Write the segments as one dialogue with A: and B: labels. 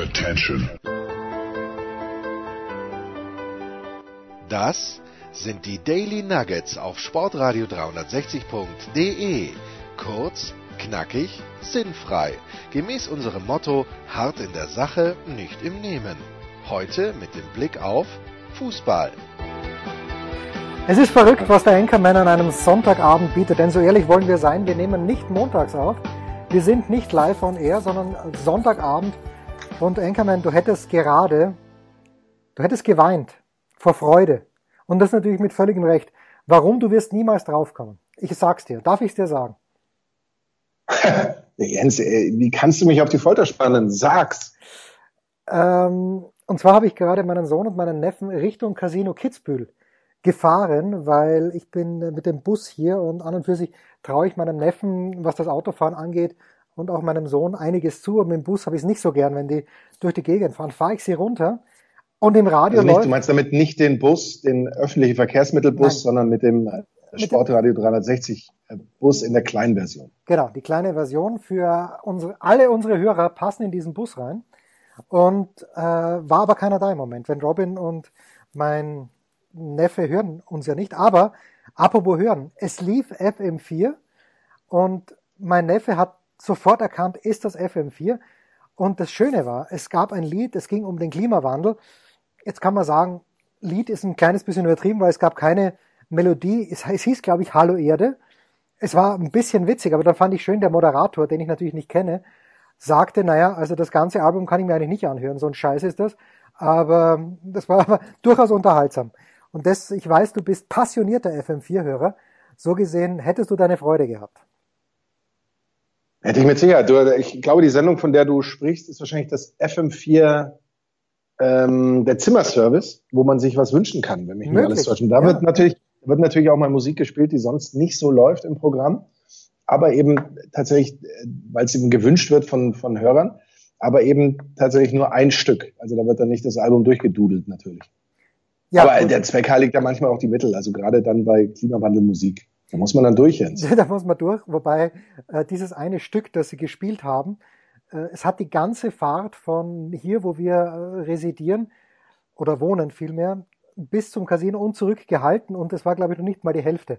A: Attention.
B: Das sind die Daily Nuggets auf Sportradio 360.de. Kurz, knackig, sinnfrei. Gemäß unserem Motto: hart in der Sache, nicht im Nehmen. Heute mit dem Blick auf Fußball.
C: Es ist verrückt, was der Anchorman an einem Sonntagabend bietet, denn so ehrlich wollen wir sein, wir nehmen nicht montags auf. Wir sind nicht live on air, sondern Sonntagabend. Und Anchorman, du hättest gerade, du hättest geweint vor Freude. Und das natürlich mit völligem Recht. Warum? Du wirst niemals draufkommen. Ich sag's dir. Darf ich's dir sagen?
D: Jens, wie kannst du mich auf die Folter spannen? Sag's.
C: Ähm, und zwar habe ich gerade meinen Sohn und meinen Neffen Richtung Casino Kitzbühel gefahren, weil ich bin mit dem Bus hier und an und für sich traue ich meinem Neffen, was das Autofahren angeht, und auch meinem Sohn einiges zu. Und mit dem Bus habe ich es nicht so gern, wenn die durch die Gegend fahren. Fahre ich sie runter und im Radio
D: also nicht,
C: läuft.
D: Du meinst damit nicht den Bus, den öffentlichen Verkehrsmittelbus,
C: Nein.
D: sondern mit dem äh, Sportradio 360 äh, Bus in der kleinen Version.
C: Genau, die kleine Version für unsere, alle unsere Hörer passen in diesen Bus rein. Und äh, war aber keiner da im Moment. Wenn Robin und mein Neffe hören uns ja nicht, aber apropos hören, es lief FM4 und mein Neffe hat sofort erkannt, ist das FM4. Und das Schöne war, es gab ein Lied, es ging um den Klimawandel. Jetzt kann man sagen, Lied ist ein kleines bisschen übertrieben, weil es gab keine Melodie. Es, es hieß, glaube ich, Hallo Erde. Es war ein bisschen witzig, aber dann fand ich schön, der Moderator, den ich natürlich nicht kenne, sagte, naja, also das ganze Album kann ich mir eigentlich nicht anhören, so ein Scheiß ist das. Aber das war aber durchaus unterhaltsam. Und das, ich weiß, du bist passionierter FM4-Hörer. So gesehen hättest du deine Freude gehabt.
D: Hätte ich mit Sicherheit. Du, ich glaube, die Sendung, von der du sprichst, ist wahrscheinlich das FM4 ähm, der Zimmerservice, wo man sich was wünschen kann, wenn mich nicht
C: Möglich,
D: alles täuscht. Und da
C: ja.
D: wird natürlich wird natürlich auch mal Musik gespielt, die sonst nicht so läuft im Programm, aber eben tatsächlich, äh, weil es eben gewünscht wird von von Hörern, aber eben tatsächlich nur ein Stück. Also da wird dann nicht das Album durchgedudelt natürlich.
C: Ja,
D: aber der Zweck heiligt ja manchmal auch die Mittel, also gerade dann bei Klimawandelmusik. Da muss man dann durch, Jens.
C: Da muss man durch, wobei äh, dieses eine Stück, das sie gespielt haben, äh, es hat die ganze Fahrt von hier, wo wir äh, residieren oder wohnen vielmehr, bis zum Casino und zurück gehalten und es war, glaube ich, noch nicht mal die Hälfte.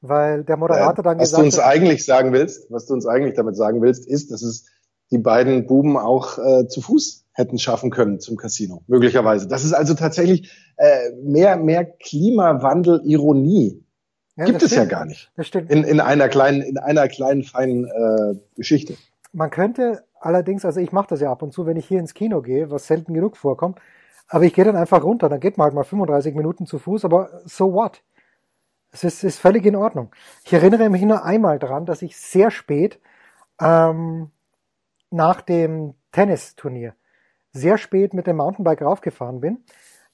C: Weil der Moderator dann
D: Äh, was
C: gesagt
D: du uns
C: hat,
D: eigentlich sagen willst, was du uns eigentlich damit sagen willst, ist, dass es die beiden Buben auch äh, zu Fuß hätten schaffen können zum Casino, möglicherweise. Das ist also tatsächlich äh, mehr, mehr Klimawandel-Ironie.
C: Ja,
D: Gibt es ja
C: stimmt,
D: gar nicht.
C: Das stimmt.
D: In, in einer kleinen, in einer kleinen, feinen äh, Geschichte.
C: Man könnte allerdings, also ich mache das ja ab und zu, wenn ich hier ins Kino gehe, was selten genug vorkommt, aber ich gehe dann einfach runter, dann geht man halt mal 35 Minuten zu Fuß, aber so what? Es ist, ist völlig in Ordnung. Ich erinnere mich nur einmal daran, dass ich sehr spät ähm, nach dem Tennisturnier sehr spät mit dem Mountainbike raufgefahren bin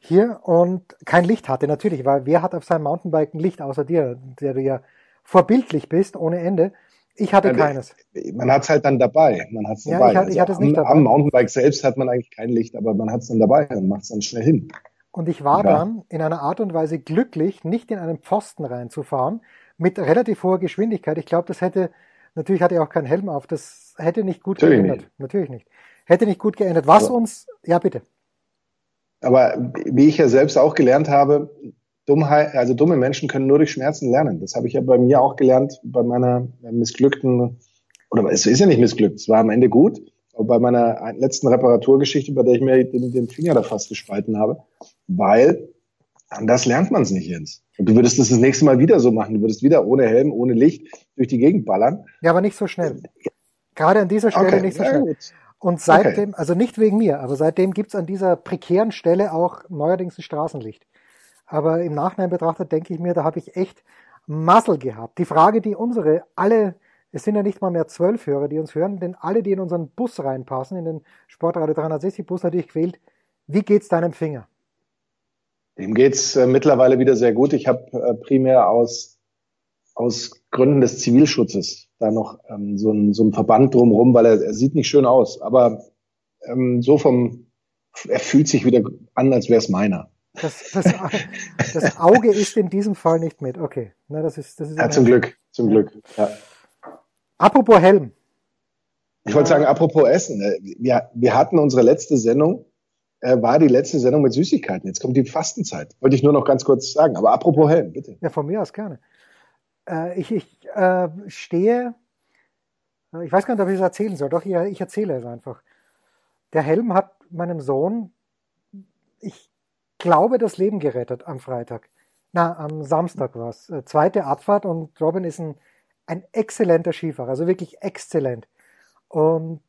C: hier und kein Licht hatte natürlich, weil wer hat auf seinem Mountainbike ein Licht außer dir, der du ja vorbildlich bist ohne Ende. Ich hatte
D: Ja,
C: keines.
D: Man hat es halt dann dabei. Man hat's
C: Ja,
D: dabei.
C: ich hatte- ich hatte es
D: am,
C: nicht dabei.
D: Am Mountainbike selbst hat man eigentlich kein Licht, aber man hat es dann dabei und macht es dann schnell hin.
C: Und ich war
D: Ja.
C: dann in einer Art und Weise glücklich, nicht in einen Pfosten reinzufahren, mit relativ hoher Geschwindigkeit. Ich glaube, das hätte, natürlich hatte er auch keinen Helm auf, das hätte nicht gut
D: Natürlich
C: geändert.
D: nicht.
C: Natürlich nicht. Hätte nicht gut geändert. Was
D: Aber-
C: uns, ja bitte.
D: Aber wie ich ja selbst auch gelernt habe, Dummheit, also dumme Menschen können nur durch Schmerzen lernen. Das habe ich ja bei mir auch gelernt, bei meiner missglückten, oder es ist ja nicht missglückt, es war am Ende gut, aber bei meiner letzten Reparaturgeschichte, bei der ich mir den, den Finger da fast gespalten habe, weil anders lernt man es nicht, Jens. Und du würdest das das nächste Mal wieder so machen. Du würdest wieder ohne Helm, ohne Licht durch die Gegend ballern.
C: Ja, aber nicht so schnell. Gerade an dieser Stelle
D: Okay,
C: nicht so schnell. Und seitdem, also nicht wegen mir, aber seitdem gibt's an dieser prekären Stelle auch neuerdings ein Straßenlicht. Aber im Nachhinein betrachtet denke ich mir, da habe ich echt Muscle gehabt. Die Frage, die unsere alle, es sind ja nicht mal mehr zwölf Hörer, die uns hören, denn alle, die in unseren Bus reinpassen, in den Sportradio 360 Bus natürlich quält, wie geht's deinem Finger?
D: Dem geht's äh, mittlerweile wieder sehr gut. Ich habe äh, primär aus, aus Gründen des Zivilschutzes da noch ähm, so, ein, so ein Verband drumherum, weil er, er sieht nicht schön aus. Aber ähm, so vom, er fühlt sich wieder an, als wäre es meiner.
C: Das, das, das Auge ist in diesem Fall nicht mit. Okay, na, das ist, das ist
D: Ja, zum Glück, zum Glück. Ja.
C: Apropos Helm.
D: Ich wollte sagen, apropos Essen, äh, wir, wir hatten unsere letzte Sendung, äh, war die letzte Sendung mit Süßigkeiten. Jetzt kommt die Fastenzeit. Wollte ich nur noch ganz kurz sagen. Aber apropos Helm, bitte.
C: Ja, von mir aus gerne. Äh, ich ich äh, stehe, äh, ich weiß gar nicht, ob ich es erzählen soll, doch ich, erzähle es einfach. Der Helm hat meinem Sohn, ich glaube, das Leben gerettet am Freitag. Na, am Samstag war es. Äh, zweite Abfahrt und Robin ist ein, ein exzellenter Skifahrer, also wirklich exzellent. Und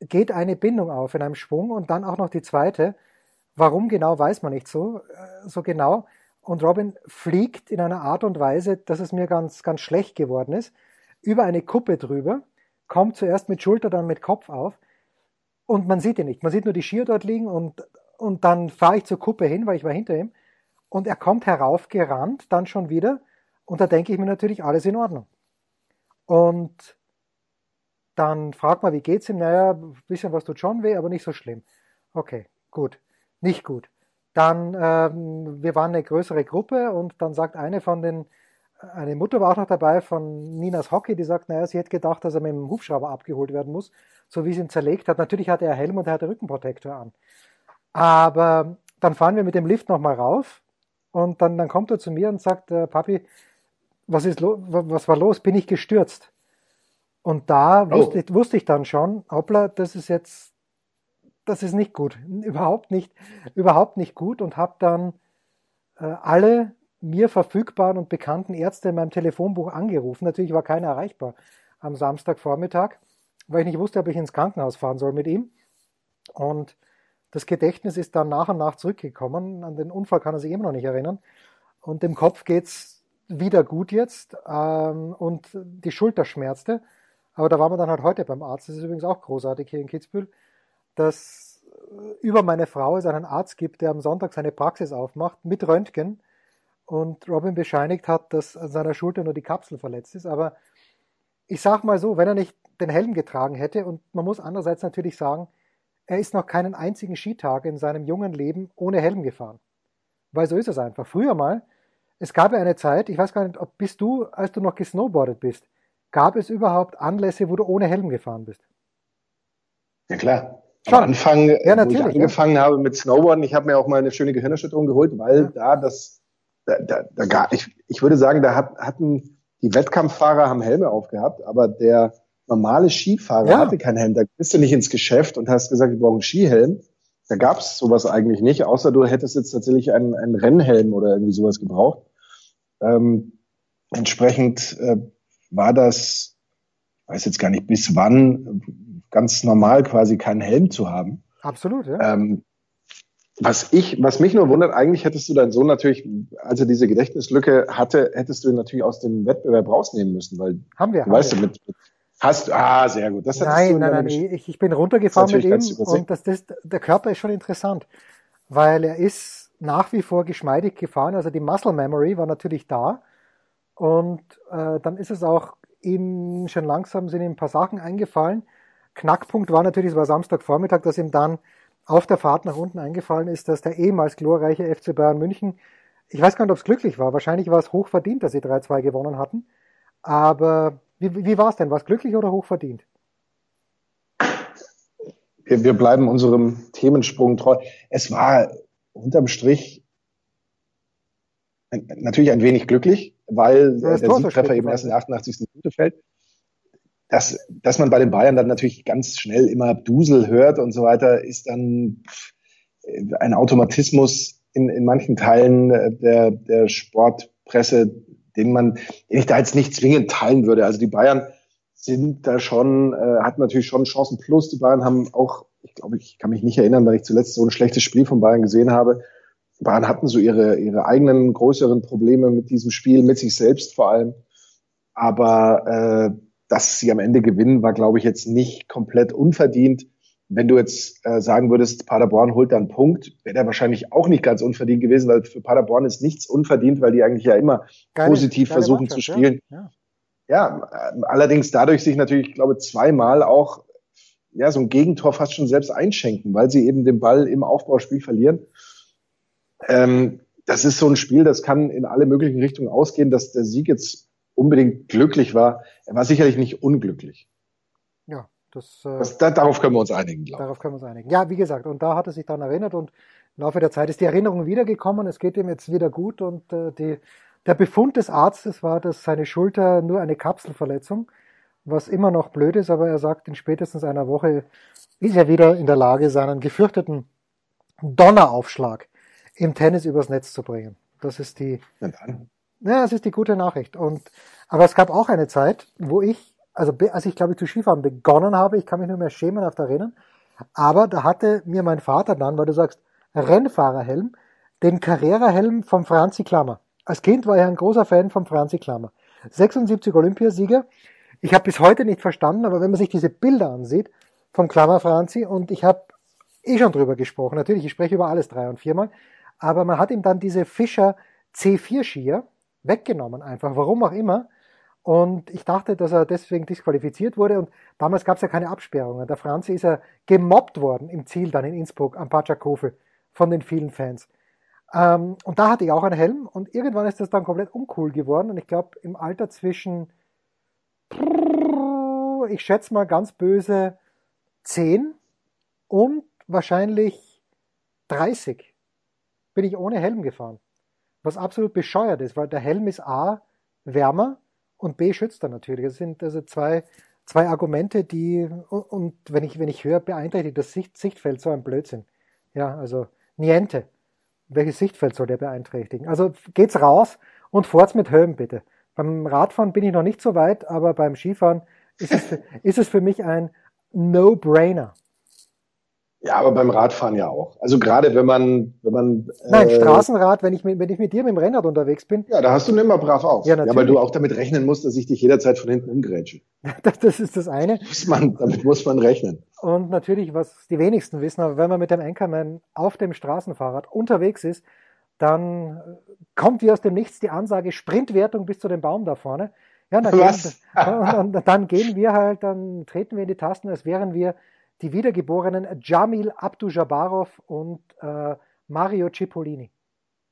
C: geht eine Bindung auf in einem Schwung und dann auch noch die zweite. Warum genau, weiß man nicht so, äh, so genau. Und Robin fliegt in einer Art und Weise, dass es mir ganz, ganz schlecht geworden ist, über eine Kuppe drüber, kommt zuerst mit Schulter, dann mit Kopf auf und man sieht ihn nicht. Man sieht nur die Skier dort liegen und, und dann fahre ich zur Kuppe hin, weil ich war hinter ihm und er kommt heraufgerannt, dann schon wieder und da denke ich mir natürlich, alles in Ordnung. Und dann fragt man, wie geht's ihm? Naja, ein bisschen was tut schon weh, aber nicht so schlimm. Okay, gut. Nicht gut. Dann, ähm, wir waren eine größere Gruppe und dann sagt eine von den, eine Mutter war auch noch dabei von Ninas Hockey, die sagt, naja, sie hätte gedacht, dass er mit dem Hubschrauber abgeholt werden muss, so wie sie ihn zerlegt hat. Natürlich hatte er Helm und er hatte Rückenprotektor an. Aber dann fahren wir mit dem Lift nochmal rauf und dann, dann kommt er zu mir und sagt, äh, Papi, was ist was war los? Bin ich gestürzt? Und da oh. wusste, wusste ich dann schon, hoppla, das ist jetzt, das ist nicht gut, überhaupt nicht, überhaupt nicht gut und habe dann äh, alle mir verfügbaren und bekannten Ärzte in meinem Telefonbuch angerufen. Natürlich war keiner erreichbar am Samstagvormittag, weil ich nicht wusste, ob ich ins Krankenhaus fahren soll mit ihm. Und das Gedächtnis ist dann nach und nach zurückgekommen. An den Unfall kann er sich immer noch nicht erinnern. Und dem Kopf geht's wieder gut jetzt. Ähm, und die Schulter schmerzte. Aber da waren wir dann halt heute beim Arzt. Das ist übrigens auch großartig hier in Kitzbühel, dass äh, über meine Frau es einen Arzt gibt, der am Sonntag seine Praxis aufmacht mit Röntgen und Robin bescheinigt hat, dass an seiner Schulter nur die Kapsel verletzt ist. Aber ich sag mal so, wenn er nicht den Helm getragen hätte und man muss andererseits natürlich sagen, er ist noch keinen einzigen Skitag in seinem jungen Leben ohne Helm gefahren. Weil so ist es einfach. Früher mal, es gab ja eine Zeit, ich weiß gar nicht, ob bist du, als du noch gesnowboardet bist, Gab es überhaupt Anlässe, wo du ohne Helm gefahren bist?
D: Ja klar. Schon. Anfang, ja, wo ich angefangen ja. habe mit Snowboarden, ich habe mir auch mal eine schöne Gehirnerschütterung geholt, weil da das, da, da, da gar, ich, ich würde sagen, da hat, hatten die Wettkampffahrer haben Helme aufgehabt, aber der normale Skifahrer ja. hatte keinen Helm. Da bist du nicht ins Geschäft und hast gesagt, ich brauche einen Skihelm. Da gab es sowas eigentlich nicht, außer du hättest jetzt tatsächlich einen, einen Rennhelm oder irgendwie sowas gebraucht. Ähm, entsprechend äh, war das, weiß jetzt gar nicht, bis wann ganz normal quasi keinen Helm zu haben.
C: Absolut, ja. Ähm,
D: was ich, was mich nur wundert, eigentlich hättest du deinen Sohn natürlich, als er diese Gedächtnislücke hatte, hättest du ihn natürlich aus dem Wettbewerb rausnehmen müssen, weil
C: haben wir,
D: du haben weißt wir. du mit, hast du, ah, sehr gut.
C: Das nein, nein, nein, ich, ich bin runtergefahren mit ihm und das, das, der Körper ist schon interessant, weil er ist nach wie vor geschmeidig gefahren, also die Muscle Memory war natürlich da, und äh, dann ist es auch ihm schon langsam sind ihm ein paar Sachen eingefallen. Knackpunkt war natürlich, es war Samstagvormittag, dass ihm dann auf der Fahrt nach unten eingefallen ist, dass der ehemals glorreiche FC Bayern München, ich weiß gar nicht, ob es glücklich war, wahrscheinlich war es hochverdient, dass sie 3-2 gewonnen hatten. Aber wie, wie war es denn? War es glücklich oder hochverdient?
D: Wir, wir bleiben unserem Themensprung treu. Es war unterm Strich natürlich ein wenig glücklich, weil der Siegtreffer eben erst in der 88. Minute fällt. Dass, dass man bei den Bayern dann natürlich ganz schnell immer Dusel hört und so weiter, ist dann ein Automatismus in, in manchen Teilen der, der Sportpresse, den man, den ich da jetzt nicht zwingend teilen würde. Also die Bayern sind da schon, äh, hatten natürlich schon Chancen plus. Die Bayern haben auch, ich glaube, ich kann mich nicht erinnern, weil ich zuletzt so ein schlechtes Spiel von Bayern gesehen habe. Bayern hatten so ihre, ihre eigenen größeren Probleme mit diesem Spiel, mit sich selbst vor allem. Aber äh, dass sie am Ende gewinnen, war, glaube ich, jetzt nicht komplett unverdient. Wenn du jetzt äh, sagen würdest, Paderborn holt dann einen Punkt, wäre der wahrscheinlich auch nicht ganz unverdient gewesen, weil für Paderborn ist nichts unverdient, weil die eigentlich ja immer geile, positiv geile versuchen zu spielen. Ja, ja. ja, äh, allerdings dadurch sich natürlich, ich glaube, zweimal auch ja, so ein Gegentor fast schon selbst einschenken, weil sie eben den Ball im Aufbauspiel verlieren. Ähm, das ist so ein Spiel, das kann in alle möglichen Richtungen ausgehen, dass der Sieg jetzt unbedingt glücklich war. Er war sicherlich nicht unglücklich.
C: Ja, Das, äh,
D: das, da, darauf können wir uns einigen,
C: glaube ich. Darauf können wir uns einigen. Ja, wie gesagt, und da hat er sich dann erinnert und im Laufe der Zeit ist die Erinnerung wiedergekommen, es geht ihm jetzt wieder gut und äh, die, der Befund des Arztes war, dass seine Schulter nur eine Kapselverletzung, was immer noch blöd ist, aber er sagt, in spätestens einer Woche ist er wieder in der Lage, seinen gefürchteten Donneraufschlag im Tennis übers Netz zu bringen. Das ist die, ja, das ist die gute Nachricht. Und, aber es gab auch eine Zeit, wo ich, also als ich glaube ich zu Skifahren begonnen habe, ich kann mich nur mehr schämen auf der erinnern, aber da hatte mir mein Vater dann, weil du sagst, Rennfahrerhelm, den Carrera-Helm vom Franzi Klammer. Als Kind war ich ein großer Fan von Franzi Klammer. 76 Olympiasieger. Ich habe bis heute nicht verstanden, aber wenn man sich diese Bilder ansieht vom Klammer Franzi und ich habe eh schon drüber gesprochen, natürlich, ich spreche über alles drei und viermal, aber man hat ihm dann diese Fischer C4 Skier weggenommen einfach, warum auch immer. Und ich dachte, dass er deswegen disqualifiziert wurde. Und damals gab es ja keine Absperrungen. Der Franzi ist ja gemobbt worden im Ziel dann in Innsbruck am Pachakofe von den vielen Fans. Ähm, und da hatte ich auch einen Helm und irgendwann ist das dann komplett uncool geworden und ich glaube im Alter zwischen, ich schätze mal ganz böse, 10 und wahrscheinlich 30 bin ich ohne Helm gefahren. Was absolut bescheuert ist, weil der Helm ist A wärmer und B schützt er natürlich. Das sind also zwei, zwei Argumente, die, und wenn ich, wenn ich höre, beeinträchtigt das Sicht, Sichtfeld so ein Blödsinn. Ja, also Niente. Welches Sichtfeld soll der beeinträchtigen? Also geht's raus und fort's mit Helm bitte. Beim Radfahren bin ich noch nicht so weit, aber beim Skifahren ist es, ist es für mich ein No-Brainer.
D: Ja, aber beim Radfahren ja auch. Also gerade wenn man, wenn man.
C: Nein, äh, Straßenrad, wenn ich, mit, wenn ich mit dir mit dem Rennrad unterwegs bin.
D: Ja, da hast du immer brav auf. Ja, natürlich. ja, weil du auch damit rechnen musst, dass ich dich jederzeit von hinten umgrätsche.
C: das, das ist das eine.
D: Muss man, damit muss man rechnen.
C: Und natürlich, was die wenigsten wissen, aber wenn man mit dem Anchorman auf dem Straßenfahrrad unterwegs ist, dann kommt wie aus dem Nichts die Ansage Sprintwertung bis zu dem Baum da vorne. Ja, dann, was? Gehen, und dann gehen wir halt, dann treten wir in die Tasten, als wären wir die Wiedergeborenen Jamil Abdujabarov und äh, Mario Cipollini.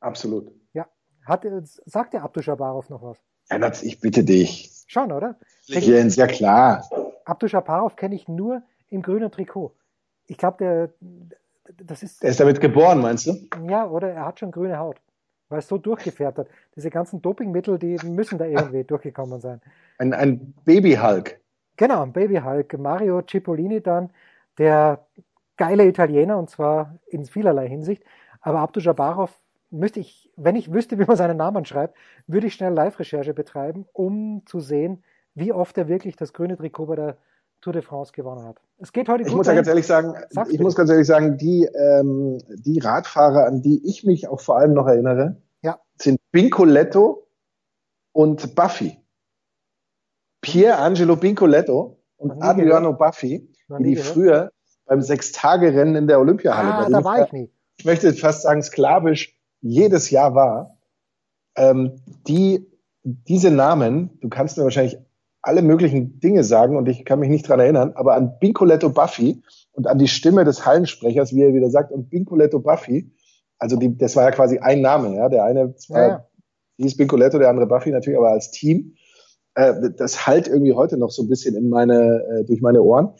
D: Absolut.
C: Ja. Hat, sagt der Abdujabarov noch was?
D: Ja, ich bitte dich.
C: Schon, oder?
D: Jens, ja klar.
C: Abdujabarov kenne ich nur im grünen Trikot. Ich glaube, der, das ist.
D: Er ist damit geboren, meinst du?
C: Ja, oder er hat schon grüne Haut. Weil es so durchgefärbt hat. Diese ganzen Dopingmittel, die müssen da irgendwie durchgekommen sein.
D: Ein, ein Baby-Hulk.
C: Genau, ein Baby-Hulk. Mario Cipollini dann, der geile Italiener und zwar in vielerlei Hinsicht. Aber Abdu Jabarov müsste ich, wenn ich wüsste, wie man seinen Namen schreibt, würde ich schnell Live-Recherche betreiben, um zu sehen, wie oft er wirklich das grüne Trikot bei der Tour de France gewonnen hat. Es geht heute
D: ich muss ja ganz ehrlich sagen, Sag's ich bitte. muss ganz ehrlich sagen, die, ähm, die Radfahrer, an die ich mich auch vor allem noch erinnere,
C: ja.
D: sind Bincoletto und Buffy. Pier Angelo Bincoletto und Adriano Buffy wie die früher beim Sechstagerennen in der Olympiahalle.
C: Ah, da war ich nie.
D: Ich möchte fast sagen, sklavisch jedes Jahr war. Ähm, die, diese Namen, du kannst mir wahrscheinlich alle möglichen Dinge sagen und ich kann mich nicht dran erinnern, aber an Bincoletto Buffy und an die Stimme des Hallensprechers, wie er wieder sagt, und Bincoletto Buffy, also die, das war ja quasi ein Name, ja, der eine zwar ja. hieß Bincoletto, der andere Buffy natürlich, aber als Team, äh, das halt irgendwie heute noch so ein bisschen in meine, äh, durch meine Ohren.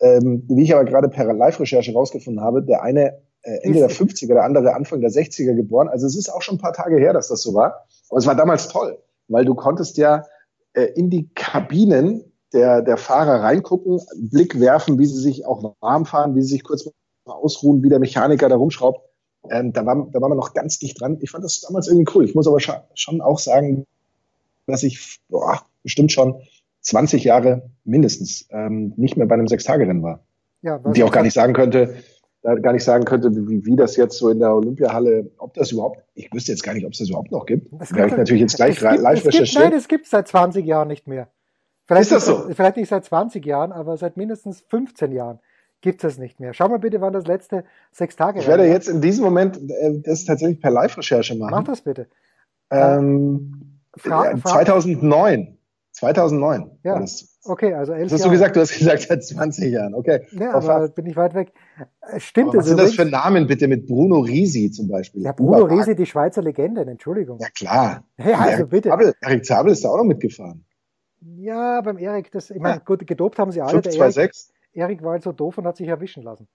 D: Ähm, wie ich aber gerade per Live-Recherche rausgefunden habe, der eine äh, Ende der 50er, der andere Anfang der 60er geboren. Also es ist auch schon ein paar Tage her, dass das so war. Aber es war damals toll, weil du konntest ja äh, in die Kabinen der, der Fahrer reingucken, Blick werfen, wie sie sich auch warm fahren, wie sie sich kurz mal ausruhen, wie der Mechaniker da rumschraubt. Ähm, da, war, da war man noch ganz dicht dran. Ich fand das damals irgendwie cool. Ich muss aber schon auch sagen, dass ich boah, bestimmt schon 20 Jahre mindestens ähm, nicht mehr bei einem Sechstagerennen war. Ja, und die auch gar nicht sagen könnte, gar nicht sagen könnte, wie, wie das jetzt so in der Olympiahalle, ob das überhaupt, ich wüsste jetzt gar nicht, ob es das überhaupt noch gibt. Das kann ich natürlich jetzt gleich
C: gibt,
D: live
C: recherchieren. Nein, es gibt seit 20 Jahren nicht mehr. Vielleicht ist das so? Vielleicht nicht seit 20 Jahren, aber seit mindestens 15 Jahren gibt es nicht mehr. Schau mal bitte, wann das letzte sechs Tage
D: Ich werde jetzt in diesem Moment äh, das tatsächlich per Live-Recherche machen.
C: Mach das bitte.
D: Ähm, Fra 2009. 2009
C: ja. das. Okay, also elf
D: Das hast du gesagt, du hast gesagt seit 20 Jahren, okay.
C: Ja, aber bin ich weit weg. Stimmt
D: es Was sind das für Namen bitte mit Bruno Risi zum Beispiel?
C: Ja, Bruno Uber Risi, die Schweizer Legende, Entschuldigung.
D: Ja, klar.
C: Ja, also Erik bitte.
D: Zabel, Erik Zabel ist da auch noch mitgefahren.
C: Ja, beim Erik, das, ich meine, gut, gedopt haben sie alle.
D: 5, 2, 6.
C: Erik war halt so doof und hat sich erwischen lassen.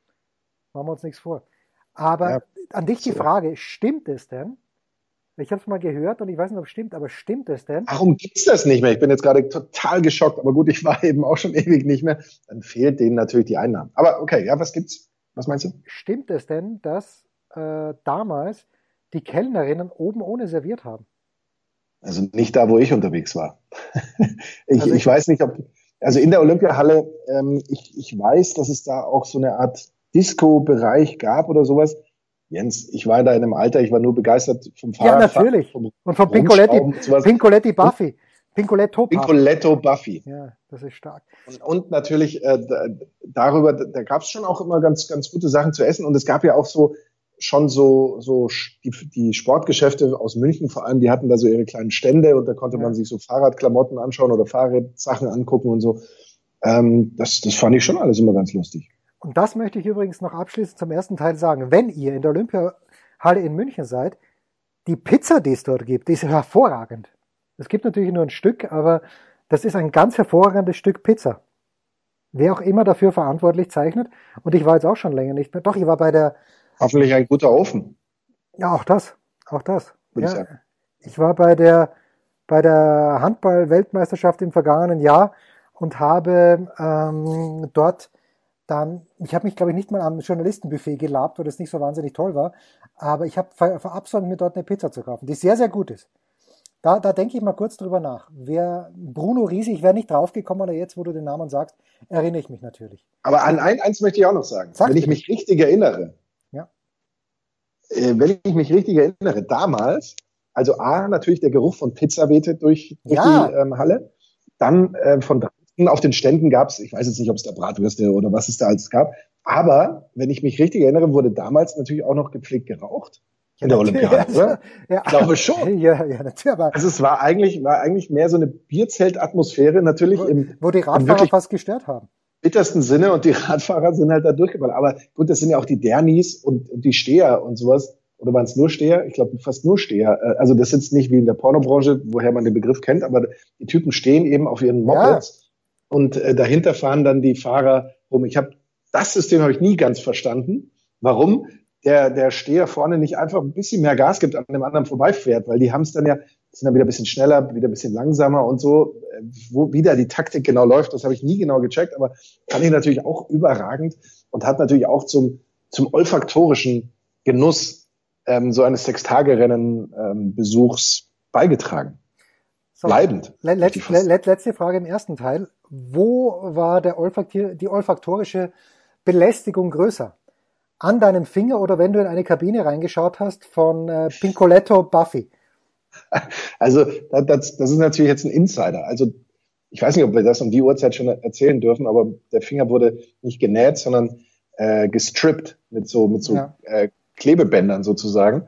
C: Machen wir uns nichts vor. Aber ja, an dich die. Frage, stimmt es denn? Ich habe es mal gehört und ich weiß nicht, ob es stimmt, aber stimmt es denn?
D: Warum gibt's das nicht mehr? Ich bin jetzt gerade total geschockt, aber gut, ich war eben auch schon ewig nicht mehr. Dann fehlt denen natürlich die Einnahmen. Aber okay, ja, was gibt's? Was meinst du?
C: Stimmt es denn, dass äh, damals die Kellnerinnen oben ohne serviert haben?
D: Also nicht da, wo ich unterwegs war. ich, also ich, weiß nicht, ob, also in der Olympiahalle, ähm, ich, ich weiß, dass es da auch so eine Art Disco-Bereich gab oder sowas. Jens, ich war da in einem Alter, ich war nur begeistert vom
C: Fahrrad. Ja, natürlich. Vom und von Pincoletti, Pincoletti Buffy. Pincoletto
D: Buffy. Pincoletto Buffy.
C: Ja, das ist stark.
D: Und, und natürlich äh, darüber, da gab es schon auch immer ganz, ganz gute Sachen zu essen. Und es gab ja auch so schon so, so die, die Sportgeschäfte aus München vor allem, die hatten da so ihre kleinen Stände und da konnte ja. man sich so Fahrradklamotten anschauen oder Fahrradsachen angucken und so. Ähm, das, das fand ich schon alles immer ganz lustig.
C: Und das möchte ich übrigens noch abschließend zum ersten Teil sagen. Wenn ihr in der Olympiahalle in München seid, die Pizza, die es dort gibt, die ist hervorragend. Es gibt natürlich nur ein Stück, aber das ist ein ganz hervorragendes Stück Pizza. Wer auch immer dafür verantwortlich zeichnet. Und ich war jetzt auch schon länger nicht mehr. Doch, ich war bei der.
D: Hoffentlich ein guter Ofen.
C: Ja, auch das. Auch das. Ja, ich, ich war bei der, bei der Handball-Weltmeisterschaft im vergangenen Jahr und habe ähm, dort dann, ich habe mich, glaube ich, nicht mal am Journalistenbuffet gelabt, weil das nicht so wahnsinnig toll war, aber ich habe verabsäumt, mir dort eine Pizza zu kaufen, die sehr, sehr gut ist. Da, da denke ich mal kurz drüber nach. Wer Bruno Riese, ich wäre nicht draufgekommen, aber jetzt, wo du den Namen sagst, erinnere ich mich natürlich.
D: Aber an ein, eins möchte ich auch noch sagen. Sag wenn ich mich richtig erinnere,
C: ja.
D: Äh, wenn ich mich richtig erinnere, damals, also A, natürlich der Geruch von Pizza wehte durch, durch ja. die ähm, Halle, dann äh, von auf den Ständen gab es, ich weiß jetzt nicht, ob es da Bratwürste oder was es da alles gab, aber wenn ich mich richtig erinnere, wurde damals natürlich auch noch gepflegt geraucht in der Olympiade, oder? Ja. Ich glaube schon.
C: Ja, ja, natürlich. Aber
D: also es war eigentlich, war eigentlich mehr so eine Bierzeltatmosphäre, natürlich
C: wo,
D: im,
C: wo die Radfahrer fast gestört haben.
D: Bittersten Sinne und die Radfahrer sind halt da durchgeballert. Aber gut, das sind ja auch die Dernis und, und die Steher und sowas. Oder waren es nur Steher? Ich glaube fast nur Steher. Äh, also das ist nicht wie in der Pornobranche, woher man den Begriff kennt, aber die Typen stehen eben auf ihren Mopeds und äh, dahinter fahren dann die Fahrer rum. Ich habe das System habe ich nie ganz verstanden. Warum? Der, der Steher vorne nicht einfach ein bisschen mehr Gas gibt, an dem anderen vorbeifährt, weil die haben es dann ja, sind dann wieder ein bisschen schneller, wieder ein bisschen langsamer und so. Äh, wo wieder die Taktik genau läuft, das habe ich nie genau gecheckt, aber fand ich natürlich auch überragend und hat natürlich auch zum, zum olfaktorischen Genuss ähm, so eines Sechstagerennen-Besuchs ähm, beigetragen. So, Bleibend.
C: Let, let, letzte Frage im ersten Teil. Wo war der Olfaktor, die olfaktorische Belästigung größer? An deinem Finger oder wenn du in eine Kabine reingeschaut hast von äh, Pincoletto Buffy?
D: Also das, das ist natürlich jetzt ein Insider. Also ich weiß nicht, ob wir das um die Uhrzeit schon erzählen dürfen, aber der Finger wurde nicht genäht, sondern äh, gestrippt mit so mit so ja. äh, Klebebändern sozusagen.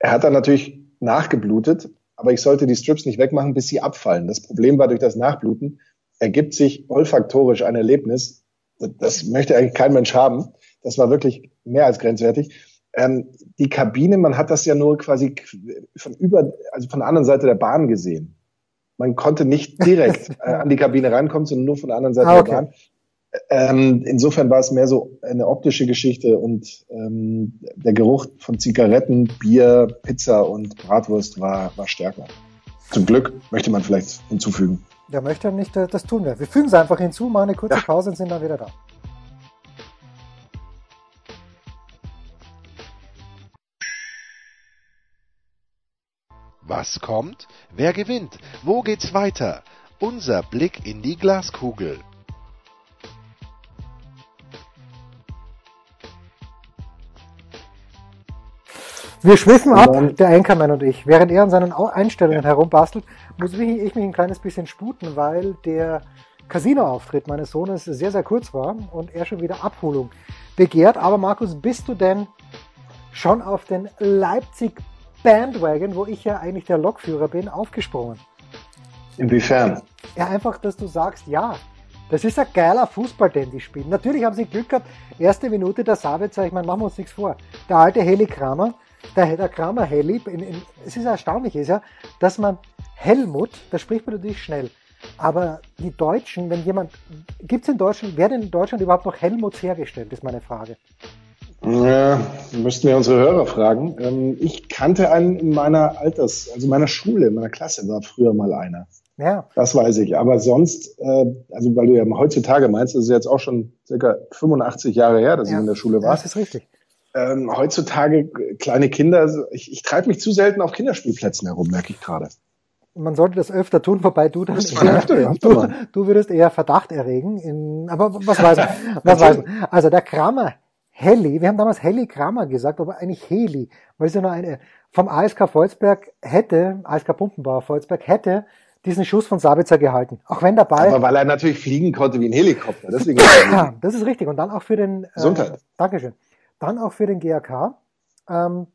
D: Er hat dann natürlich nachgeblutet aber ich sollte die Strips nicht wegmachen, bis sie abfallen. Das Problem war, durch das Nachbluten ergibt sich olfaktorisch ein Erlebnis, das möchte eigentlich kein Mensch haben. Das war wirklich mehr als grenzwertig. Ähm, die Kabine, man hat das ja nur quasi von über, also von der anderen Seite der Bahn gesehen. Man konnte nicht direkt äh, an die Kabine rankommen, sondern nur von der anderen Seite ah, okay. der Bahn. Ähm, insofern war es mehr so eine optische Geschichte und ähm, der Geruch von Zigaretten, Bier, Pizza und Bratwurst war, war stärker. Zum Glück möchte man vielleicht hinzufügen.
C: Der möchte nicht, äh, das tun wir. Wir fügen es einfach hinzu, machen eine kurze ja. Pause und sind dann wieder da.
B: Was kommt? Wer gewinnt? Wo geht's weiter? Unser Blick in die Glaskugel.
C: Wir schwiffen ab, der Anchorman und ich. Während er an seinen Einstellungen herumbastelt, muss ich mich ein kleines bisschen sputen, weil der Casino-Auftritt meines Sohnes sehr, sehr kurz war und er schon wieder Abholung begehrt. Aber Markus, bist du denn schon auf den Leipzig Bandwagon, wo ich ja eigentlich der Lokführer bin, aufgesprungen?
D: Inwiefern?
C: Ja, einfach, dass du sagst, ja, das ist ein geiler Fußball, den die spielen. Natürlich haben sie Glück gehabt. Erste Minute der Sabitzer, ich meine, machen wir uns nichts vor. Der alte Heli Kramer der, der Kramer Helly, in, in, es ist erstaunlich, ist ja, dass man Helmut, da spricht man natürlich schnell, Aber die Deutschen, wenn jemand, gibt es in Deutschland, werden in Deutschland überhaupt noch Helmuts hergestellt, ist meine Frage.
D: Ja, müssten wir unsere Hörer fragen. Ähm, ich kannte einen in meiner Alters, also meiner Schule, in meiner Klasse war früher mal einer. Ja. Das weiß ich. Aber sonst, äh, also weil du ja heutzutage meinst, das ist jetzt auch schon circa 85 Jahre her, dass ja. ich in der Schule war.
C: Ja, das ist richtig.
D: Ähm, heutzutage kleine Kinder, ich, ich treibe mich zu selten auf Kinderspielplätzen herum, merke ich gerade.
C: Man sollte das öfter tun, wobei du dann eher, öfter, du, du, würdest eher Verdacht erregen. In, aber was weiß man? Was weiß man? Also der Kramer Heli, wir haben damals Heli Kramer gesagt, aber eigentlich Heli, weil es ja nur eine, vom ASK Volzberg hätte, ASK Pumpenbauer Volzberg hätte diesen Schuss von Sabitzer gehalten. Auch wenn dabei.
D: Aber weil er natürlich fliegen konnte wie ein Helikopter. Deswegen
C: ja, das ist richtig. Und dann auch für den.
D: Äh, Gesundheit.
C: Dankeschön. Dann auch für den GAK. Ähm,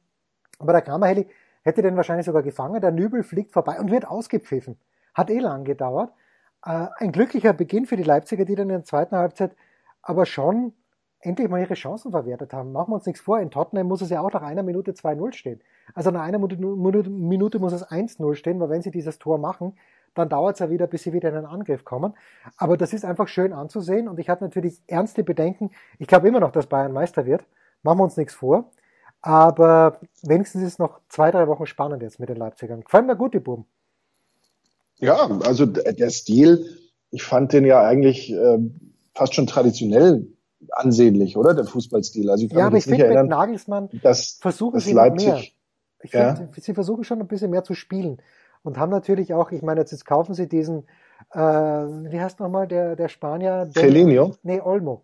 C: aber der Kramer Heli hätte den wahrscheinlich sogar gefangen. Der Nübel fliegt vorbei und wird ausgepfiffen. Hat eh lang gedauert. Äh, ein glücklicher Beginn für die Leipziger, die dann in der zweiten Halbzeit aber schon endlich mal ihre Chancen verwertet haben. Machen wir uns nichts vor, in Tottenham muss es ja auch nach einer Minute 2-0 stehen. Also nach einer Minute muss es 1-0 stehen, weil wenn sie dieses Tor machen, dann dauert es ja wieder, bis sie wieder in einen Angriff kommen. Aber das ist einfach schön anzusehen und ich habe natürlich ernste Bedenken. Ich glaube immer noch, dass Bayern Meister wird. Machen wir uns nichts vor. Aber wenigstens ist es noch zwei, drei Wochen spannend jetzt mit den Leipzigern. Gefallen mir gut, die Buben.
D: Ja, also der Stil, ich fand den ja eigentlich äh, fast schon traditionell ansehnlich, oder? Der Fußballstil.
C: Also ich kann ja, aber ich finde, mit Nagelsmann
D: dass,
C: versuchen
D: dass
C: sie
D: Leipzig,
C: mehr. Ich ja. finde, sie versuchen schon ein bisschen mehr zu spielen und haben natürlich auch, ich meine, jetzt, jetzt kaufen sie diesen, äh, wie heißt nochmal der, der Spanier?
D: Celinio?
C: Nee, Olmo.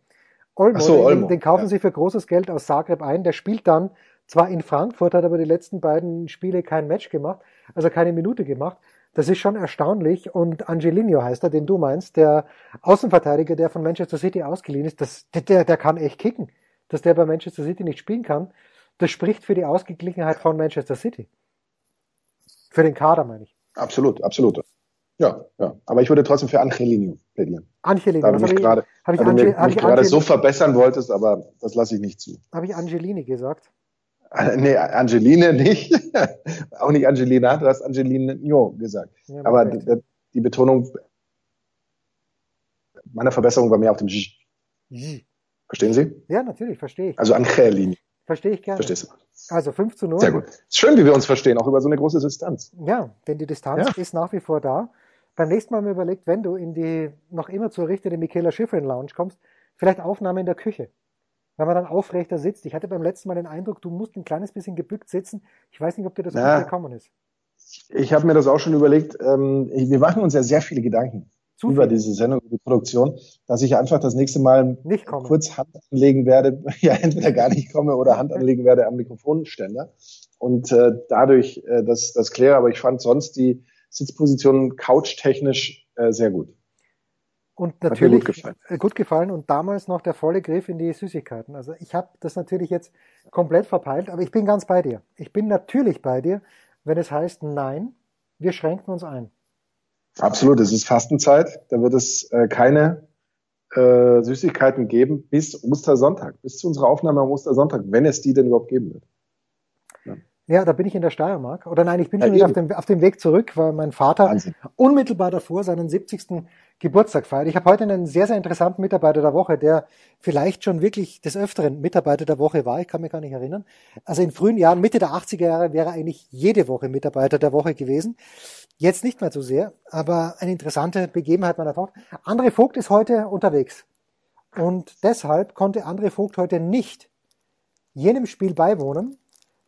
C: Olmo,
D: so,
C: den,
D: Olmo.
C: den kaufen ja. sie für großes Geld aus Zagreb ein. Der spielt dann zwar in Frankfurt, hat aber die letzten beiden Spiele kein Match gemacht, also keine Minute gemacht. Das ist schon erstaunlich. Und Angelino heißt er, den du meinst, der Außenverteidiger, der von Manchester City ausgeliehen ist, das, der, der kann echt kicken. Dass der bei Manchester City nicht spielen kann, das spricht für die Ausgeglichenheit von Manchester City. Für den Kader, meine ich.
D: Absolut, absolut. Ja, ja. Aber ich würde trotzdem für Angelino plädieren.
C: Angelino,
D: da du mich gerade, hab ich, Ange mich gerade so verbessern wolltest, aber das lasse ich nicht zu.
C: Habe ich Angelini gesagt?
D: Äh, nee, Angeline nicht. auch nicht Angelina, du hast Angelino gesagt. Ja, Aber die, Betonung meiner Verbesserung war mehr auf dem J. Verstehen Sie?
C: Ja, natürlich, verstehe ich.
D: Also Angelini.
C: Verstehe ich gerne.
D: Verstehst du?
C: Also 5 zu 0.
D: Sehr gut. Ist schön, wie wir uns verstehen, auch über so eine große Distanz.
C: Ja, denn die Distanz ja. ist nach wie vor da. Beim nächsten Mal mir überlegt, wenn du in die noch immer zu errichtete Michaela Schifrin Lounge kommst, vielleicht Aufnahme in der Küche wenn man dann aufrechter sitzt. Ich hatte beim letzten Mal den Eindruck, du musst ein kleines bisschen gebückt sitzen. Ich weiß nicht, ob dir das Na, gut gekommen ist.
D: Ich habe mir das auch schon überlegt. Ähm, wir machen uns ja sehr viele Gedanken Zu über viel. diese Sendung, über die Produktion, dass ich einfach das nächste Mal kurz Hand anlegen werde, ja entweder gar nicht komme oder Hand anlegen werde am Mikrofonständer und äh, dadurch äh, das, das kläre. Aber ich fand sonst die Sitzposition couchtechnisch äh, sehr gut.
C: Und natürlich gut gefallen. Äh, gut gefallen. und damals noch der volle Griff in die Süßigkeiten. Also ich habe das natürlich jetzt komplett verpeilt, aber ich bin ganz bei dir. Ich bin natürlich bei dir, wenn es heißt, nein, wir schränken uns ein.
D: Absolut, es ist Fastenzeit. Da wird es äh, keine äh, Süßigkeiten geben bis Ostersonntag, bis zu unserer Aufnahme am Ostersonntag, wenn es die denn überhaupt geben wird.
C: Ja, da bin ich in der Steiermark. Oder nein, ich bin ja, schon wieder auf dem, auf dem Weg zurück, weil mein Vater Wahnsinn. unmittelbar davor seinen 70. Geburtstag feiert. Ich habe heute einen sehr, sehr interessanten Mitarbeiter der Woche, der vielleicht schon wirklich des Öfteren Mitarbeiter der Woche war. Ich kann mich gar nicht erinnern. Also in frühen Jahren, Mitte der 80er Jahre, wäre eigentlich jede Woche Mitarbeiter der Woche gewesen. Jetzt nicht mehr so sehr, aber eine interessante Begebenheit meiner Tochter. André Vogt ist heute unterwegs. Und deshalb konnte André Vogt heute nicht jenem Spiel beiwohnen,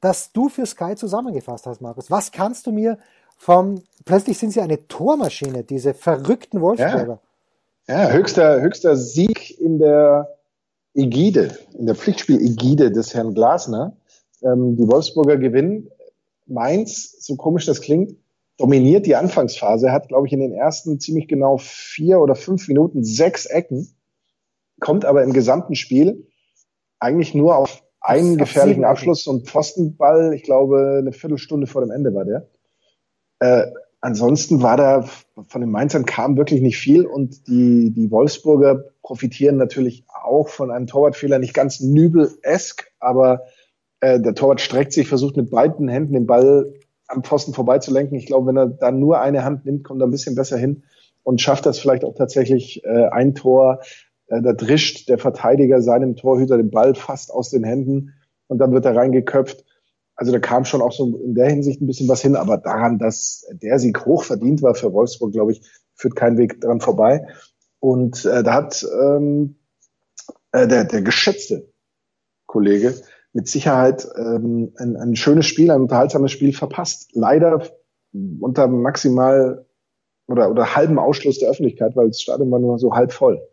C: das du für Sky zusammengefasst hast, Markus. Was kannst du mir vom, plötzlich sind sie eine Tormaschine, diese verrückten Wolfsburger.
D: Ja, ja höchster, höchster Sieg in der Ägide, in der Pflichtspiel-Ägide des Herrn Glasner. Ähm, die Wolfsburger gewinnen. Mainz, so komisch das klingt, dominiert die Anfangsphase, hat, glaube ich, in den ersten ziemlich genau vier oder fünf Minuten sechs Ecken, kommt aber im gesamten Spiel eigentlich nur auf einen gefährlichen Abschluss und Pfostenball, ich glaube, eine Viertelstunde vor dem Ende war der. Äh, ansonsten war da von den Mainzern kam wirklich nicht viel und die, die Wolfsburger profitieren natürlich auch von einem Torwartfehler, nicht ganz nübel-esk, aber äh, der Torwart streckt sich, versucht mit beiden Händen den Ball am Pfosten vorbeizulenken. Ich glaube, wenn er da nur eine Hand nimmt, kommt er ein bisschen besser hin. und schafft das vielleicht auch tatsächlich äh, ein Tor. Äh, da drischt der Verteidiger seinem Torhüter den Ball fast aus den Händen und dann wird er reingeköpft. Also da kam schon auch so in der Hinsicht ein bisschen was hin, aber daran, dass der Sieg hoch verdient war für Wolfsburg, glaube ich, führt kein Weg dran vorbei. Und äh, da hat ähm, äh, der, der geschätzte Kollege mit Sicherheit ähm, ein, ein schönes Spiel, ein unterhaltsames Spiel verpasst. Leider unter maximal oder, oder halben Ausschluss der Öffentlichkeit, weil das Stadion war nur so halb voll.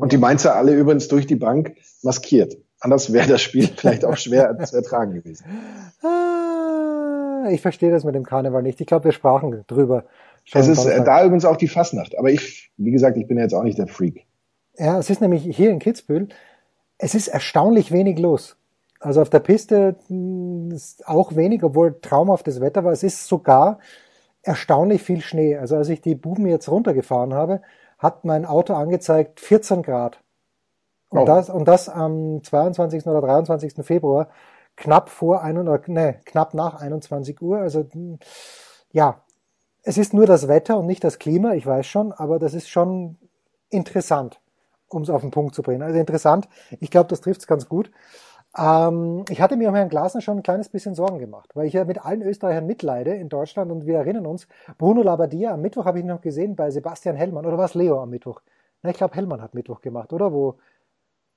D: Und die Mainzer alle übrigens durch die Bank maskiert. Anders wäre das Spiel vielleicht auch schwer zu ertragen gewesen.
C: Ah, ich verstehe das mit dem Karneval nicht. Ich glaube, wir sprachen drüber.
D: Es ist äh, da übrigens auch die Fastnacht. Aber ich, wie gesagt, ich bin ja jetzt auch nicht der Freak.
C: Ja, es ist nämlich hier in Kitzbühel, es ist erstaunlich wenig los. Also auf der Piste hm, ist auch wenig, obwohl traumhaftes Wetter war. Es ist sogar erstaunlich viel Schnee. Also als ich die Buben jetzt runtergefahren habe, hat mein Auto angezeigt 14 Grad. Und, oh. das, und das am 22. oder 23. Februar, knapp vor ein, oder, nee, knapp nach 21 Uhr. Also ja, es ist nur das Wetter und nicht das Klima, ich weiß schon, aber das ist schon interessant, um es auf den Punkt zu bringen. Also interessant, ich glaube, das trifft es ganz gut. Ähm, ich hatte mir um Herrn Glasner schon ein kleines bisschen Sorgen gemacht, weil ich ja mit allen Österreichern mitleide in Deutschland und wir erinnern uns, Bruno Labbadia, am Mittwoch habe ich noch gesehen bei Sebastian Hellmann, oder war es Leo am Mittwoch? Na, ich glaube, Hellmann hat Mittwoch gemacht, oder? Wo,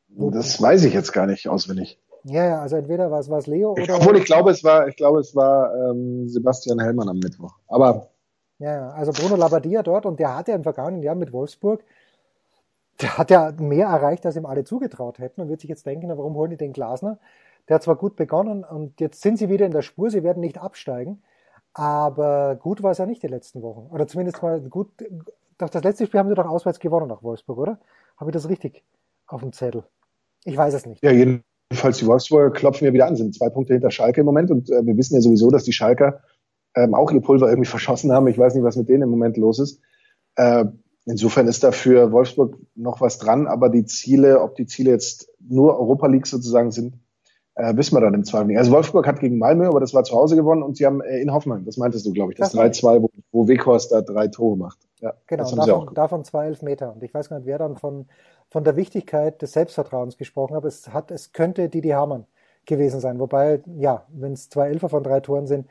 D: wo das weiß ich jetzt gar nicht auswendig.
C: Ja, ja, also entweder war es, war es Leo
D: ich, oder. Obwohl ich glaube, es war, ich glaube, es war ähm, Sebastian Hellmann am Mittwoch. Aber.
C: Ja, also Bruno Labbadia dort und der hat ja im vergangenen Jahr mit Wolfsburg der hat ja mehr erreicht, als ihm alle zugetraut hätten und wird sich jetzt denken, warum holen die den Glasner? Der hat zwar gut begonnen und jetzt sind sie wieder in der Spur, sie werden nicht absteigen, aber gut war es ja nicht die letzten Wochen. Oder zumindest mal gut, doch das letzte Spiel haben sie doch auswärts gewonnen nach Wolfsburg, oder? Habe ich das richtig auf dem Zettel? Ich weiß es nicht.
D: Ja, jedenfalls die Wolfsburger klopfen ja wieder an, sind zwei Punkte hinter Schalke im Moment und äh, wir wissen ja sowieso, dass die Schalker ähm, auch ihr Pulver irgendwie verschossen haben. Ich weiß nicht, was mit denen im Moment los ist. Äh, Insofern ist da für Wolfsburg noch was dran, aber die Ziele, ob die Ziele jetzt nur Europa League sozusagen sind, äh, wissen wir dann im Zweifel nicht. Also Wolfsburg hat gegen Malmö, aber das war zu Hause gewonnen und sie haben äh, in Hoffenheim, das meintest du, glaube ich, das, 3-2, wo, wo Weghorst da drei Tore macht.
C: Ja, genau, davon, davon zwei Elfmeter. Und ich weiß gar nicht, wer dann von, von der Wichtigkeit des Selbstvertrauens gesprochen hat. Es hat, es könnte Didi Hamann gewesen sein. Wobei, ja, wenn es zwei Elfer von drei Toren sind,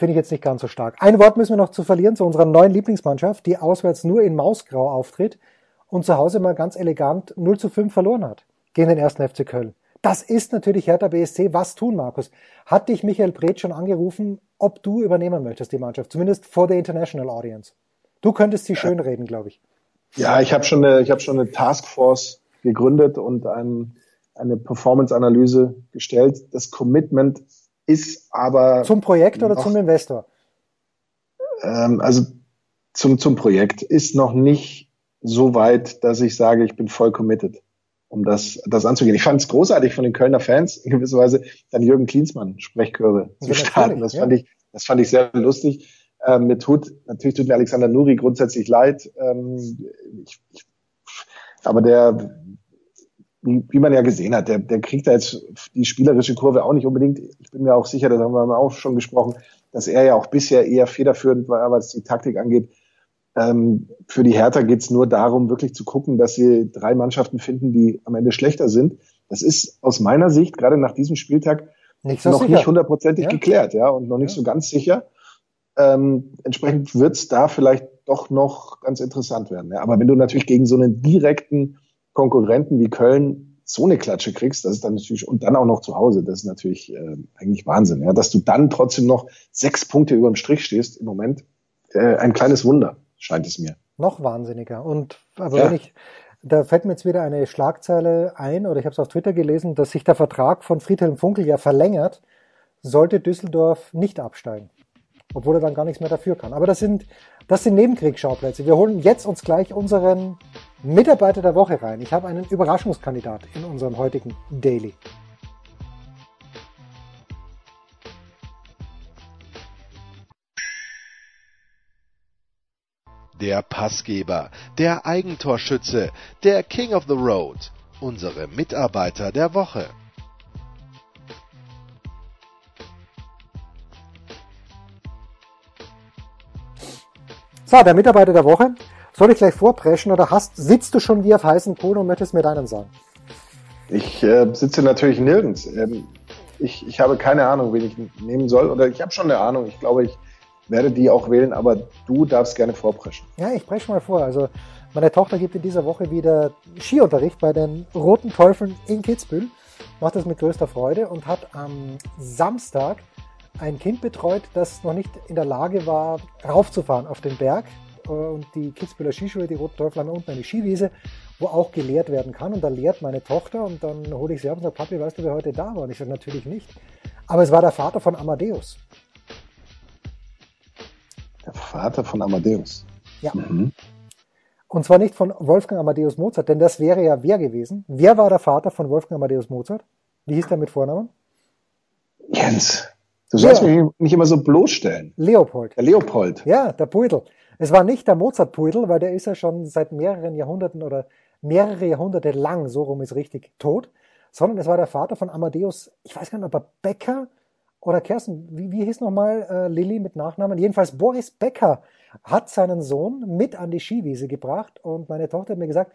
C: Finde ich jetzt nicht ganz so stark. Ein Wort müssen wir noch zu verlieren zu unserer neuen Lieblingsmannschaft, die auswärts nur in Mausgrau auftritt und zu Hause mal ganz elegant 0 zu 5 verloren hat gegen den ersten FC Köln. Das ist natürlich Hertha BSC. Was tun, Markus? Hat dich Michael Breth schon angerufen, ob du übernehmen möchtest, die Mannschaft? Zumindest vor der International Audience. Du könntest sie ja. schön reden, glaube ich.
D: Ja, ich habe schon eine, ich habe schon eine Taskforce gegründet und ein, eine Performance-Analyse gestellt. Das Commitment ist aber.
C: Zum Projekt oder noch, zum Investor?
D: Ähm, also zum, zum Projekt ist noch nicht so weit, dass ich sage, ich bin voll committed, um das, das anzugehen. Ich fand es großartig von den Kölner Fans, in gewisser Weise dann Jürgen Klinsmann Sprechchöre zu starten. Das ja. fand ich, das fand ich sehr lustig. Ähm, mir tut, natürlich tut mir Alexander Nuri grundsätzlich leid. Ähm, ich, ich, aber der, wie, wie man ja gesehen hat, der, der kriegt da jetzt die spielerische Kurve auch nicht unbedingt. Ich bin mir auch sicher, das haben wir auch schon gesprochen, dass er ja auch bisher eher federführend war, was die Taktik angeht. Ähm, für die Hertha geht's nur darum, wirklich zu gucken, dass sie drei Mannschaften finden, die am Ende schlechter sind. Das ist aus meiner Sicht, gerade nach diesem Spieltag, nicht so noch sicher. nicht hundertprozentig ja. geklärt, ja, und noch nicht ja. so ganz sicher. Ähm, entsprechend wird's da vielleicht doch noch ganz interessant werden. Ja. Aber wenn du natürlich gegen so einen direkten Konkurrenten wie Köln so eine Klatsche kriegst, das ist dann natürlich, und dann auch noch zu Hause, das ist natürlich äh, eigentlich Wahnsinn. Ja, dass du dann trotzdem noch sechs Punkte über dem Strich stehst im Moment, äh, ein kleines Wunder, scheint es mir.
C: Noch wahnsinniger. Und aber ja. wenn ich, da fällt mir jetzt wieder eine Schlagzeile ein, oder ich habe es auf Twitter gelesen, dass sich der Vertrag von Friedhelm Funkel ja verlängert, sollte Düsseldorf nicht absteigen. Obwohl er dann gar nichts mehr dafür kann. Aber das sind, das sind Nebenkriegsschauplätze. Wir holen jetzt uns gleich unseren Mitarbeiter der Woche rein. Ich habe einen Überraschungskandidat in unserem heutigen Daily.
B: Der Passgeber, der Eigentorschütze, der King of the Road, unsere Mitarbeiter der Woche.
C: So, der Mitarbeiter der Woche Soll ich gleich vorpreschen oder hast, sitzt du schon wie auf heißen Kohlen und möchtest mir deinen sagen?
D: Ich äh, sitze natürlich nirgends. Ähm, ich, ich habe keine Ahnung, wen ich nehmen soll. Oder ich habe schon eine Ahnung. Ich glaube, ich werde die auch wählen, aber du darfst gerne vorpreschen.
C: Ja, ich presche mal vor. Also meine Tochter gibt in dieser Woche wieder Skiunterricht bei den Roten Teufeln in Kitzbühel. Macht das mit größter Freude und hat am Samstag ein Kind betreut, das noch nicht in der Lage war, raufzufahren auf den Berg. Und die Kitzbüheler Skischule, die Roten Teufel, haben unten eine Skiwiese, wo auch gelehrt werden kann. Und da lehrt meine Tochter und dann hole ich sie ab und sage, Papi, weißt du, wer heute da war? Und ich sage, natürlich nicht. Aber es war der Vater von Amadeus.
D: Der Vater von Amadeus.
C: Ja. Mhm. Und zwar nicht von Wolfgang Amadeus Mozart, denn das wäre ja wer gewesen. Wer war der Vater von Wolfgang Amadeus Mozart? Wie hieß der mit Vornamen?
D: Jens. Du sollst ja. mich nicht immer so bloßstellen.
C: Leopold.
D: Der Leopold.
C: Ja, der Puidel. Es war nicht der Mozart-Puidel, weil der ist ja schon seit mehreren Jahrhunderten oder mehrere Jahrhunderte lang, so rum ist richtig, tot, sondern es war der Vater von Amadeus, ich weiß gar nicht, ob er Becker oder Kersten, wie, wie hieß nochmal äh, Lilly mit Nachnamen? Jedenfalls Boris Becker hat seinen Sohn mit an die Skiwiese gebracht und meine Tochter hat mir gesagt,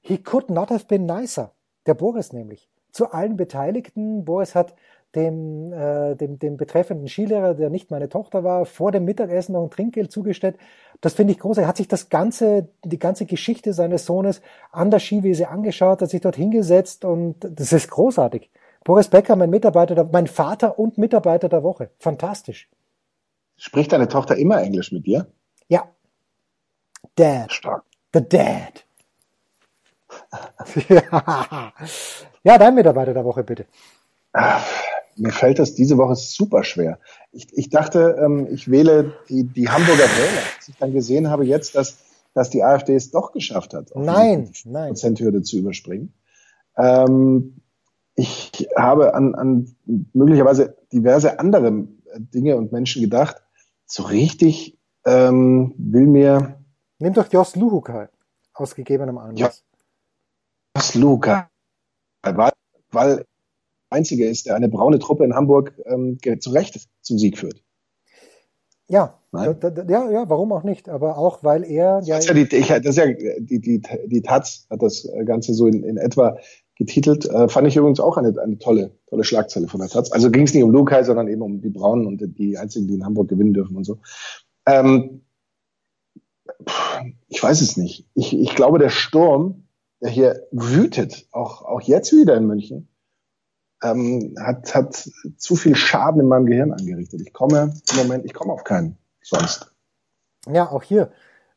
C: he could not have been nicer. Der Boris nämlich. Zu allen Beteiligten. Boris hat dem, äh, dem, dem betreffenden Skilehrer, der nicht meine Tochter war, vor dem Mittagessen noch ein Trinkgeld zugestellt. Das finde ich großartig. Er hat sich das ganze, die ganze Geschichte seines Sohnes an der Skiwiese angeschaut, hat sich dort hingesetzt und das ist großartig. Boris Becker, mein Mitarbeiter, mein Vater und Mitarbeiter der Woche. Fantastisch.
D: Spricht deine Tochter immer Englisch mit dir?
C: Ja. Dad.
D: Stark.
C: The Dad. ja. ja, dein Mitarbeiter der Woche, bitte.
D: Mir fällt das diese Woche super schwer. Ich, ich dachte, ähm, ich wähle die, die Hamburger Wähler, als ich dann gesehen habe jetzt, dass, dass die AfD es doch geschafft hat,
C: nein, nein.
D: Prozenthürde zu überspringen. Ähm, ich habe an, an möglicherweise diverse andere Dinge und Menschen gedacht. So richtig ähm, will mir.
C: Nimm doch Jos Luhukai aus gegebenem Anlass.
D: Jos Luhukai, weil, weil einzige ist, der eine braune Truppe in Hamburg ähm, zu Recht zum Sieg führt.
C: Ja, da, da, ja, ja, warum auch nicht? Aber auch, weil er.
D: Ja, das ist ja, die, ich, das ist ja die, die, die Taz hat das Ganze so in, in etwa getitelt. Äh, fand ich übrigens auch eine, eine tolle, tolle Schlagzeile von der Taz. Also ging es nicht um Lukai, sondern eben um die Braunen und die einzigen, die in Hamburg gewinnen dürfen und so. Ähm, ich weiß es nicht. Ich, ich glaube, der Sturm, der hier wütet, auch, auch jetzt wieder in München, ähm, hat, hat zu viel Schaden in meinem Gehirn angerichtet. Ich komme im Moment, ich komme auf keinen sonst.
C: Ja, auch hier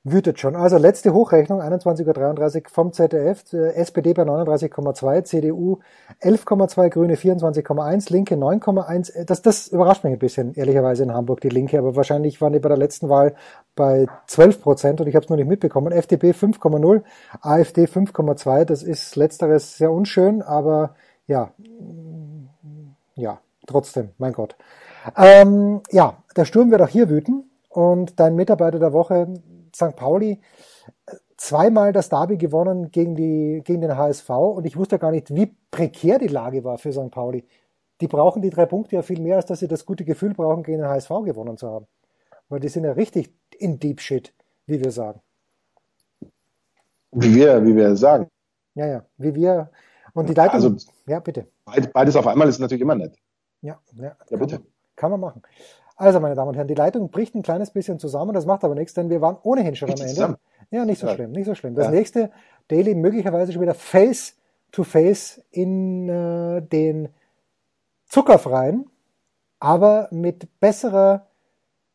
C: wütet schon. Also letzte Hochrechnung, 21.33 Uhr vom ZDF, SPD bei 39,2, CDU 11,2, Grüne 24,1, Linke 9,1. Das, das überrascht mich ein bisschen, ehrlicherweise in Hamburg, die Linke, aber wahrscheinlich waren die bei der letzten Wahl bei 12 Prozent und ich habe es noch nicht mitbekommen. FDP 5,0, AfD 5,2, das ist letzteres sehr unschön, aber ja, ja, trotzdem, mein Gott. Ähm, ja, der Sturm wird auch hier wüten und dein Mitarbeiter der Woche St. Pauli zweimal das Derby gewonnen gegen, die, gegen den HSV und ich wusste gar nicht, wie prekär die Lage war für St. Pauli. Die brauchen die drei Punkte ja viel mehr, als dass sie das gute Gefühl brauchen, gegen den HSV gewonnen zu haben. Weil die sind ja richtig in Deep Shit, wie wir sagen.
D: Wie wir, wie wir sagen.
C: Ja, ja, wie wir. Und die Leitung.
D: Also,
C: ja, bitte.
D: Beides auf einmal ist natürlich immer nett.
C: Ja, ja.
D: Ja, bitte.
C: Man, kann man machen. Also, meine Damen und Herren, die Leitung bricht ein kleines bisschen zusammen, das macht aber nichts, denn wir waren ohnehin schon am Ende. Zusammen. Ja, nicht so ja. schlimm, nicht so schlimm. Das ja. nächste Daily möglicherweise schon wieder face to face in äh, den zuckerfreien, aber mit besserer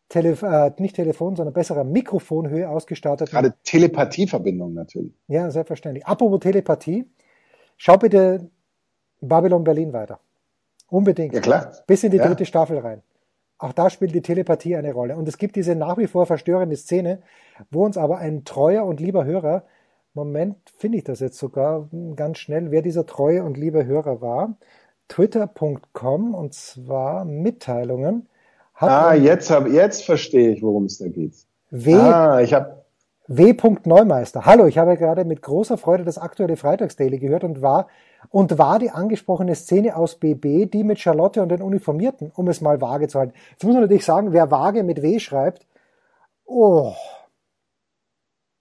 C: Telef äh, nicht Telefon, sondern besserer Mikrofonhöhe ausgestattet.
D: Gerade Telepathieverbindung natürlich.
C: Ja, selbstverständlich. Apropos Telepathie, schau bitte Babylon Berlin weiter. Unbedingt.
D: Ja, klar.
C: Bis in die ja. dritte Staffel rein. Auch da spielt die Telepathie eine Rolle. Und es gibt diese nach wie vor verstörende Szene, wo uns aber ein treuer und lieber Hörer, Moment, finde ich das jetzt sogar ganz schnell, wer dieser treue und liebe Hörer war, twitter.com und zwar Mitteilungen.
D: ah, jetzt, hab, jetzt verstehe ich, worum es da geht.
C: W.
D: Ah, ich habe
C: W. Neumeister. Hallo, ich habe gerade mit großer Freude das aktuelle Freitagsdaily gehört und war und war die angesprochene Szene aus BB, die mit Charlotte und den Uniformierten, um es mal vage zu halten. Jetzt muss man natürlich sagen, wer vage mit W schreibt, oh,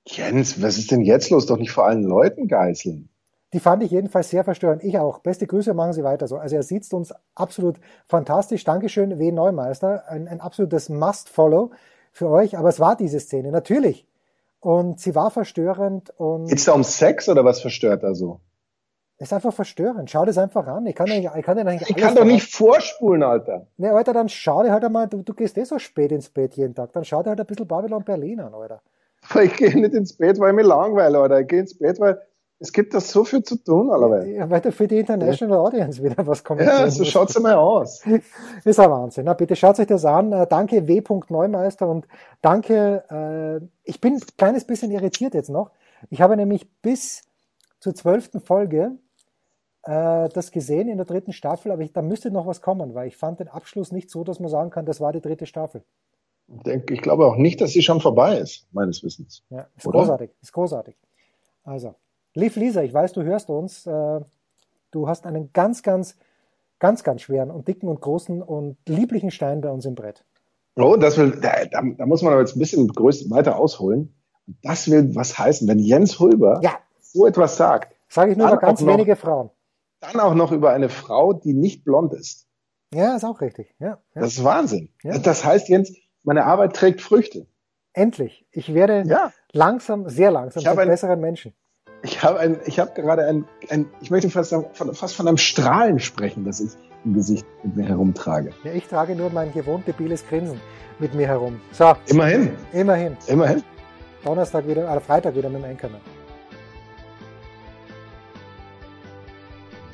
D: Jens, was ist denn jetzt los? Doch nicht vor allen Leuten geißeln.
C: Die fand ich jedenfalls sehr verstörend. Ich auch. Beste Grüße, machen Sie weiter so. Also er sieht uns absolut fantastisch. Dankeschön, W. Neumeister. Ein, ein absolutes Must-Follow für euch. Aber es war diese Szene, natürlich. Und sie war verstörend. Und
D: Geht's da um Sex oder was verstört da so?
C: ist einfach verstörend. Schau das einfach an. Ich kann, ich kann, nicht
D: ich kann doch nicht vorspulen, Alter.
C: Ne, Alter, dann schau dir halt einmal, du, du gehst eh so spät ins Bett jeden Tag. Dann schau dir halt ein bisschen Babylon Berlin an, Alter.
D: Ich gehe nicht ins Bett, weil ich mich langweile, Alter. Ich gehe ins Bett, weil es gibt da so viel zu tun, allerweil.
C: Ja, weil du für die International Audience wieder was kommentieren
D: Ja, so
C: musst.
D: schaut's mal aus.
C: Ist ein Wahnsinn. Na, bitte schaut euch das an. Äh, Danke W. Neumeister und danke, äh, ich bin ein kleines bisschen irritiert jetzt noch. Ich habe nämlich bis zur zwölften Folge äh, das gesehen in der dritten Staffel, aber ich, da müsste noch was kommen, weil ich fand den Abschluss nicht so, dass man sagen kann, das war die dritte Staffel.
D: Ich, denke, ich glaube auch nicht, dass sie schon vorbei ist, meines Wissens.
C: Ja, ist
D: Oder?
C: großartig, ist großartig. Also, Liv Lisa, ich weiß, du hörst uns. Äh, du hast einen ganz, ganz, ganz, ganz schweren und dicken und großen und lieblichen Stein bei uns im Brett.
D: Oh, das will, da, da, muss man aber jetzt ein bisschen weiter ausholen. Das will was heißen, wenn Jens Hulber
C: Ja,
D: so etwas sagt,
C: sage ich nur über ganz
D: noch-
C: wenige Frauen.
D: dann auch noch über eine Frau, die nicht blond ist.
C: Ja, ist auch richtig. Ja, ja.
D: Das ist Wahnsinn. Das heißt, Jens, meine Arbeit trägt Früchte.
C: Endlich. Ich werde langsam, sehr langsam
D: Ich ein-
C: besseren Menschen.
D: Ich habe ein, ich habe gerade ein, ein, ich möchte fast, von, fast von einem Strahlen sprechen, das ich im Gesicht mit mir herumtrage.
C: Ja, ich trage nur mein gewohnt debiles Grinsen mit mir herum. So,
D: Immerhin,
C: immerhin.
D: immerhin.
C: Donnerstag wieder, oder Freitag wieder mit dem Anchorman.